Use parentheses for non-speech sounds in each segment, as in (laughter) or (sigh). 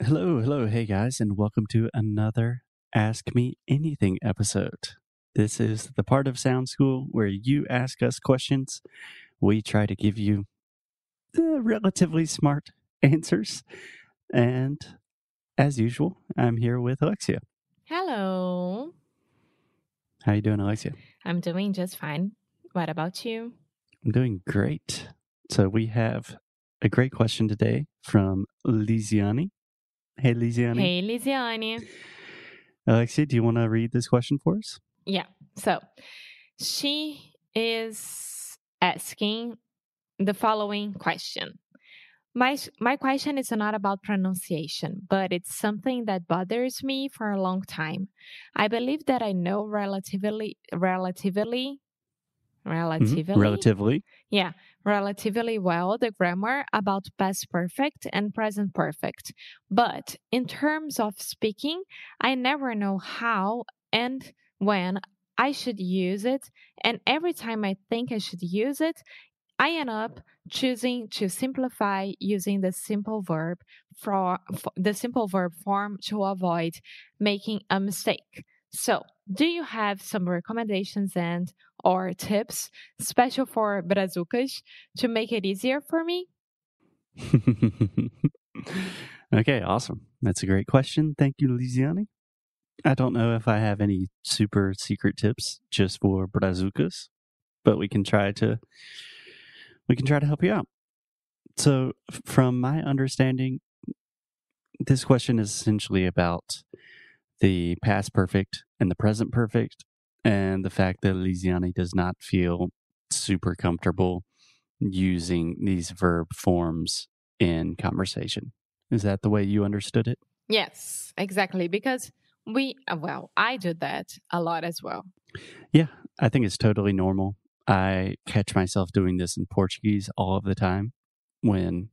Hello, hello, hey guys, and welcome to another Ask Me Anything episode. This is the part of Sound School where you ask us questions. We try to give you the relatively smart answers. And as usual, I'm here with Alexia. Hello. How are you doing, Alexia? I'm doing just fine. What about you? I'm doing great. So we have a great question today from Lisiani. Hey, Lisiani. Hey, Lisiane. Alexia, do you want to read this question for us? Yeah. So she is asking the following question. My my question is not about pronunciation, but it's something that bothers me for a long time. I believe that I know relatively relatively relatively Mhm. Relatively. Yeah, relatively well the grammar about past perfect and present perfect. But in terms of speaking, I never know how and when I should use it. And every time I think I should use it, I end up choosing to simplify using the simple verb for, for the simple verb form to avoid making a mistake. So, do you have some recommendations and or tips special for brazucas to make it easier for me? (laughs) okay, awesome. That's a great question. Thank you, Lisiani. I don't know if I have any super secret tips just for brazucas, but we can try to we can try to help you out. So, from my understanding, this question is essentially about the past perfect and the present perfect, and the fact that Lisiani does not feel super comfortable using these verb forms in conversation. Is that the way you understood it? Yes, exactly. Because we, uh, well, I do that a lot as well. Yeah, I think it's totally normal. I catch myself doing this in Portuguese all of the time when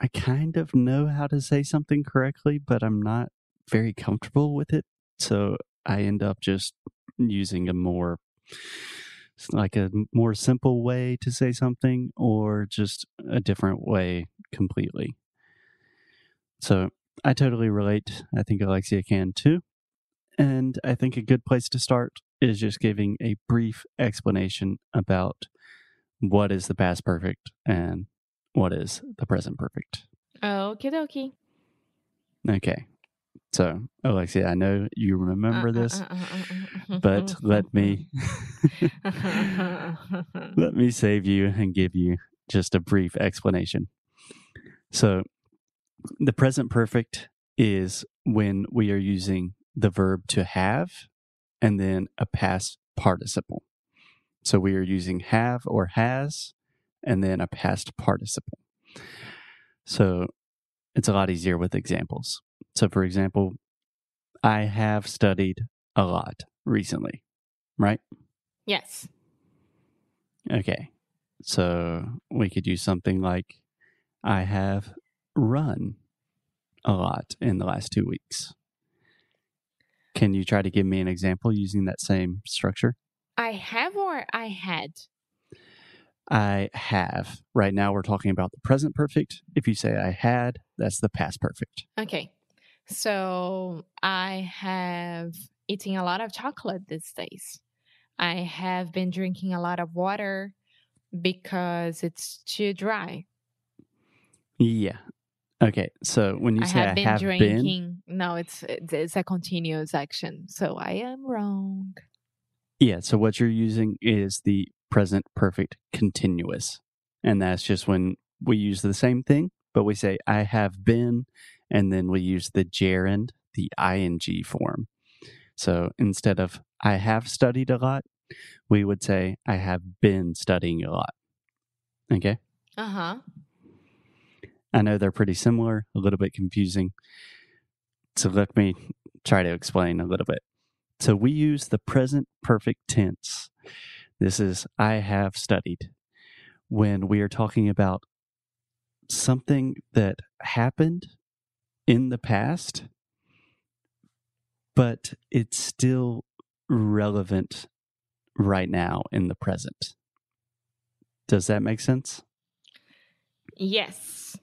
I kind of know how to say something correctly, but I'm not very comfortable with it. So I end up just using a more like a more simple way to say something or just a different way completely. So I totally relate. I think Alexia can too. And I think a good place to start is just giving a brief explanation about what is the past perfect and what is the present perfect. Okie dokie. Okay. So, Alexia, I know you remember this, but let me let me save you and give you just a brief explanation. So, the present perfect is when we are using the verb to have and then a past participle. So, we are using have or has and then a past participle. So, it's a lot easier with examples. So, for example, I have studied a lot recently, right? yes. Okay. So we could use something like I have run a lot in the last two weeks. Can you try to give me an example using that same structure? I have or I had? I have. Right now, we're talking about the present perfect. If you say I had, that's the past perfect. Okay. So I have eating a lot of chocolate these days. I have been drinking a lot of water because it's too dry. Yeah. Okay. So when you I say have I been have been, drinking. No, it's it's a continuous action. So I am wrong. Yeah, so what you're using is the present perfect continuous. And that's just when we use the same thing, but we say I have been, and then we use the gerund, the ing form. So instead of I have studied a lot, we would say I have been studying a lot. Okay? Uh huh. I know they're pretty similar, a little bit confusing. So let me try to explain a little bit. So we use the present perfect tense. This is I have studied when we are talking about something that happened in the past, but it's still relevant right now in the present. Does that make sense? Yes.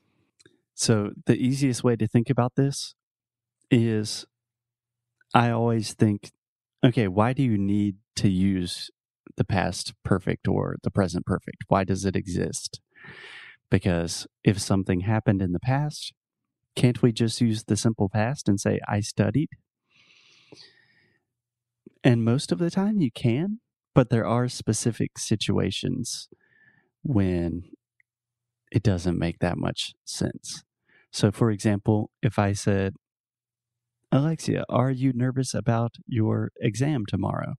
So the easiest way to think about this is I always think, okay, why do you need to use the past perfect or the present perfect? Why does it exist? Because if something happened in the past, can't we just use the simple past and say, I studied? And most of the time you can, but there are specific situations when it doesn't make that much sense. So, for example, if I said, Alexia, are you nervous about your exam tomorrow?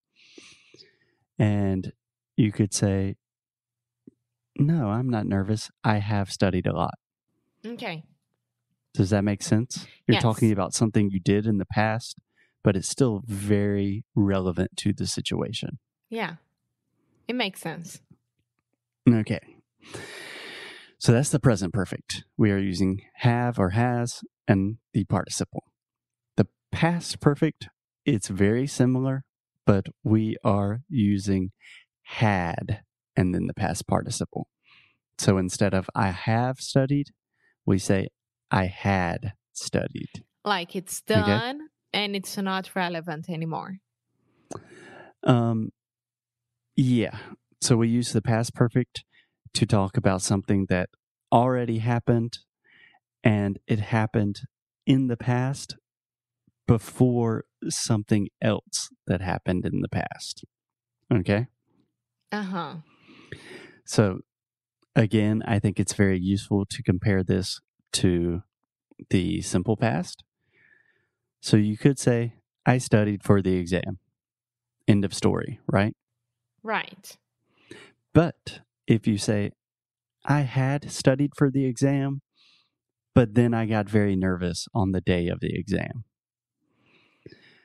And you could say, No, I'm not nervous. I have studied a lot. Okay. Does that make sense? You're Yes. talking about something you did in the past, but it's still very relevant to the situation. Yeah. It makes sense. Okay. So that's the present perfect. We are using have or has and the participle. The past perfect, it's very similar, but we are using had and then the past participle. So instead of I have studied, we say I had studied. Like it's Okay. done and it's not relevant anymore. Um, yeah. So we use the past perfect to talk about something that already happened and it happened in the past before something else that happened in the past. Okay. Uh huh. So again, I think it's very useful to compare this to the simple past. So you could say, I studied for the exam. End of story, right? Right. But if you say, I had studied for the exam, but then I got very nervous on the day of the exam.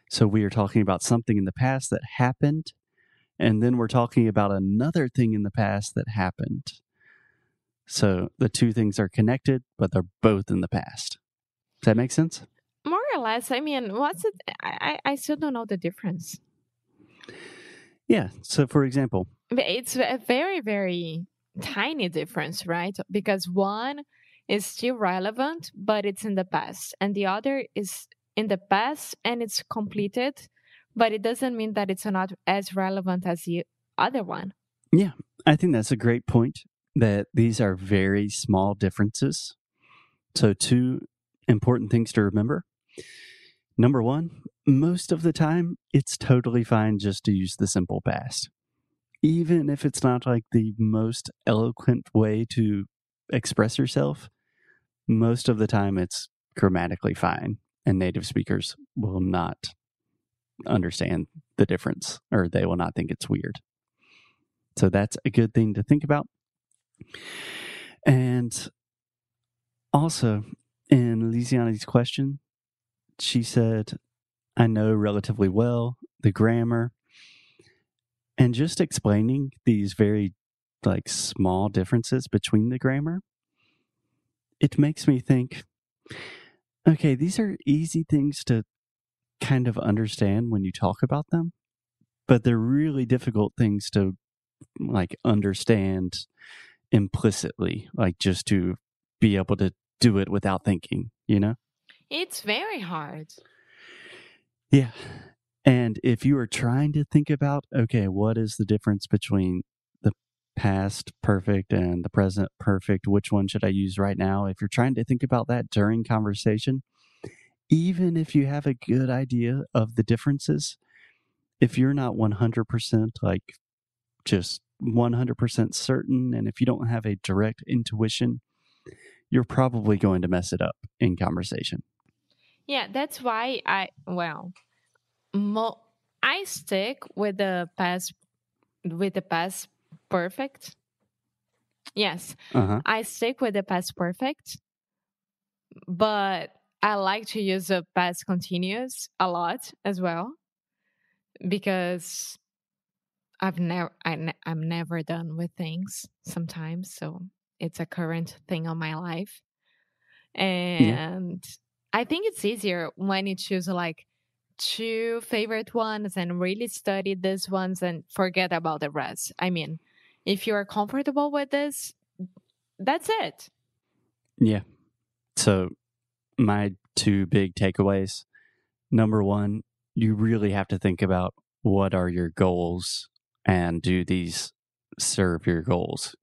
So we are talking about something in the past that happened, and then we're talking about another thing in the past that happened. So the two things are connected, but they're both in the past. Does that make sense? More or less. I mean, what's it? I, I I still don't know the difference. Yeah. So for example, It's a very, very tiny difference, right? Because one is still relevant, but it's in the past, and the other is in the past and it's completed, but it doesn't mean that it's not as relevant as the other one. Yeah. I think that's a great point that these are very small differences. So, two important things to remember. Number one, most of the time, it's totally fine just to use the simple past. Even if it's not like the most eloquent way to express yourself, most of the time it's grammatically fine, and native speakers will not understand the difference or they will not think it's weird. So that's a good thing to think about. And also, in Lisiani's question, she said, I know relatively well the grammar. And just explaining these very like small differences between the grammar, it makes me think, okay, these are easy things to kind of understand when you talk about them, but they're really difficult things to like understand implicitly, like just to be able to do it without thinking, you know? It's very hard. Yeah. And if you are trying to think about, okay, what is the difference between the past perfect and the present perfect? Which one should I use right now? If you're trying to think about that during conversation, even if you have a good idea of the differences, if you're not 100% like just 100% certain, and if you don't have a direct intuition, you're probably going to mess it up in conversation. Yeah, that's why I well, mo- I stick with the past with the past perfect. Yes, Uh huh. I stick with the past perfect, but I like to use the past continuous a lot as well because I've never I ne- I'm never done with things sometimes, so it's a current thing on my life. And I think it's easier when you choose like two favorite ones and really study these ones and forget about the rest. I mean, if you are comfortable with this, that's it. Yeah. So, my two big takeaways number one, you really have to think about what are your goals and do these serve your goals.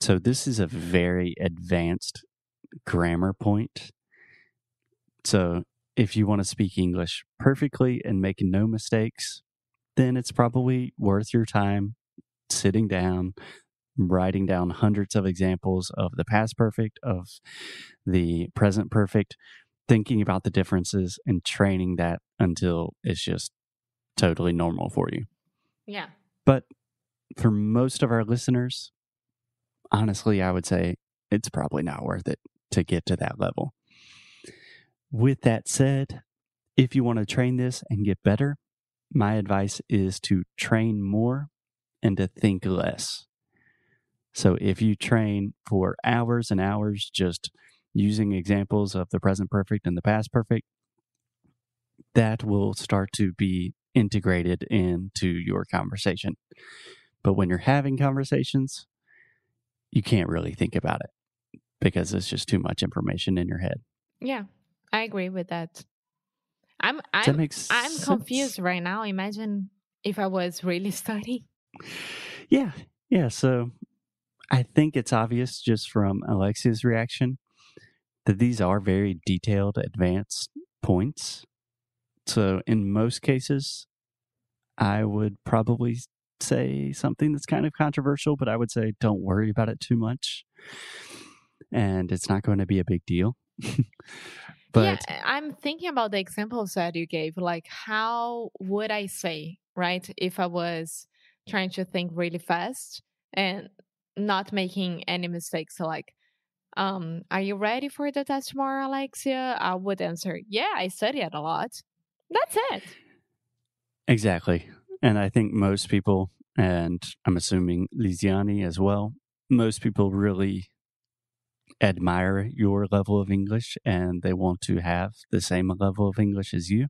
So, this is a very advanced grammar point. So, if you want to speak English perfectly and make no mistakes, then it's probably worth your time sitting down, writing down hundreds of examples of the past perfect, of the present perfect, thinking about the differences and training that until it's just totally normal for you. Yeah. But for most of our listeners, honestly, I would say it's probably not worth it to get to that level. With that said, if you want to train this and get better, my advice is to train more and to think less. So if you train for hours and hours just using examples of the present perfect and the past perfect, that will start to be integrated into your conversation. But when you're having conversations, you can't really think about it because it's just too much information in your head. Yeah, I agree with that. I'm I'm that I'm sense? confused right now. Imagine if I was really (laughs) studying. Yeah, yeah. So I think it's obvious just from Alexia's reaction that these are very detailed, advanced points. So in most cases, I would probably say something that's kind of controversial, but I would say don't worry about it too much. And it's not going to be a big deal. (laughs) but yeah, I'm thinking about the examples that you gave. Like, how would I say, right, if I was trying to think really fast and not making any mistakes? So, like, um, are you ready for the test tomorrow, Alexia? I would answer, yeah, I studied a lot. That's it. Exactly. And I think most people, and I'm assuming Lisiani as well, most people really admire your level of English and they want to have the same level of English as you.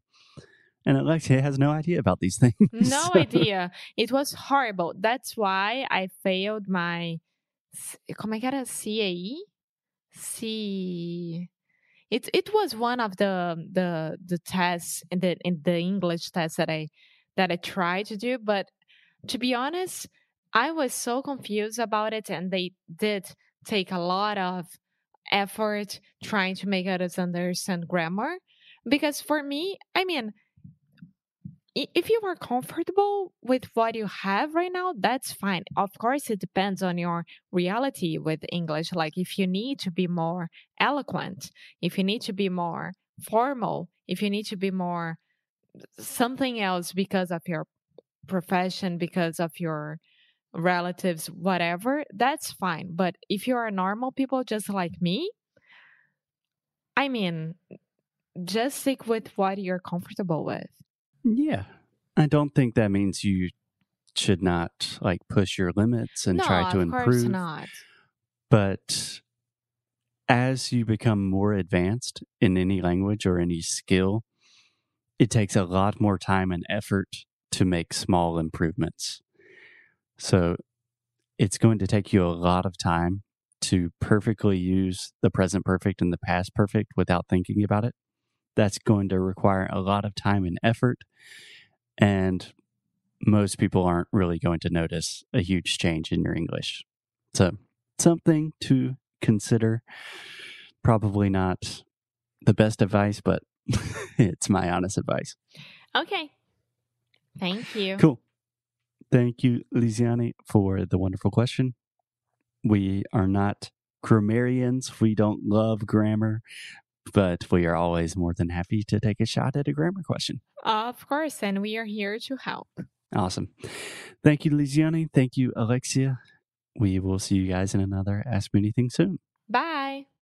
And Alexia has no idea about these (laughs) things. No idea. It was horrible. That's why I failed my. Como é que era? CAE? C. It it was one of the the the tests in the in the English test that I that I tried to do, but to be honest, I was so confused about it, and they did take a lot of effort trying to make us understand grammar. Because for me, I mean, if you are comfortable with what you have right now, that's fine. Of course, it depends on your reality with English. Like if you need to be more eloquent, if you need to be more formal, if you need to be more something else because of your profession, because of your relatives, whatever, that's fine. But if you are normal people just like me, I mean, just stick with what you're comfortable with. Yeah. I don't think that means you should not like push your limits and no, try to of improve. course not. But as you become more advanced in any language or any skill, it takes a lot more time and effort to make small improvements. So it's going to take you a lot of time to perfectly use the present perfect and the past perfect without thinking about it. That's going to require a lot of time and effort. And most people aren't really going to notice a huge change in your English. So, something to consider. Probably not the best advice, but (laughs) it's my honest advice. Okay. Thank you. Cool. Thank you, Lisiani, for the wonderful question. We are not grammarians. We don't love grammar, but we are always more than happy to take a shot at a grammar question. Of course, and we are here to help. Awesome. Thank you, Lisiani. Thank you, Alexia. We will see you guys in another Ask Me Anything soon. Bye.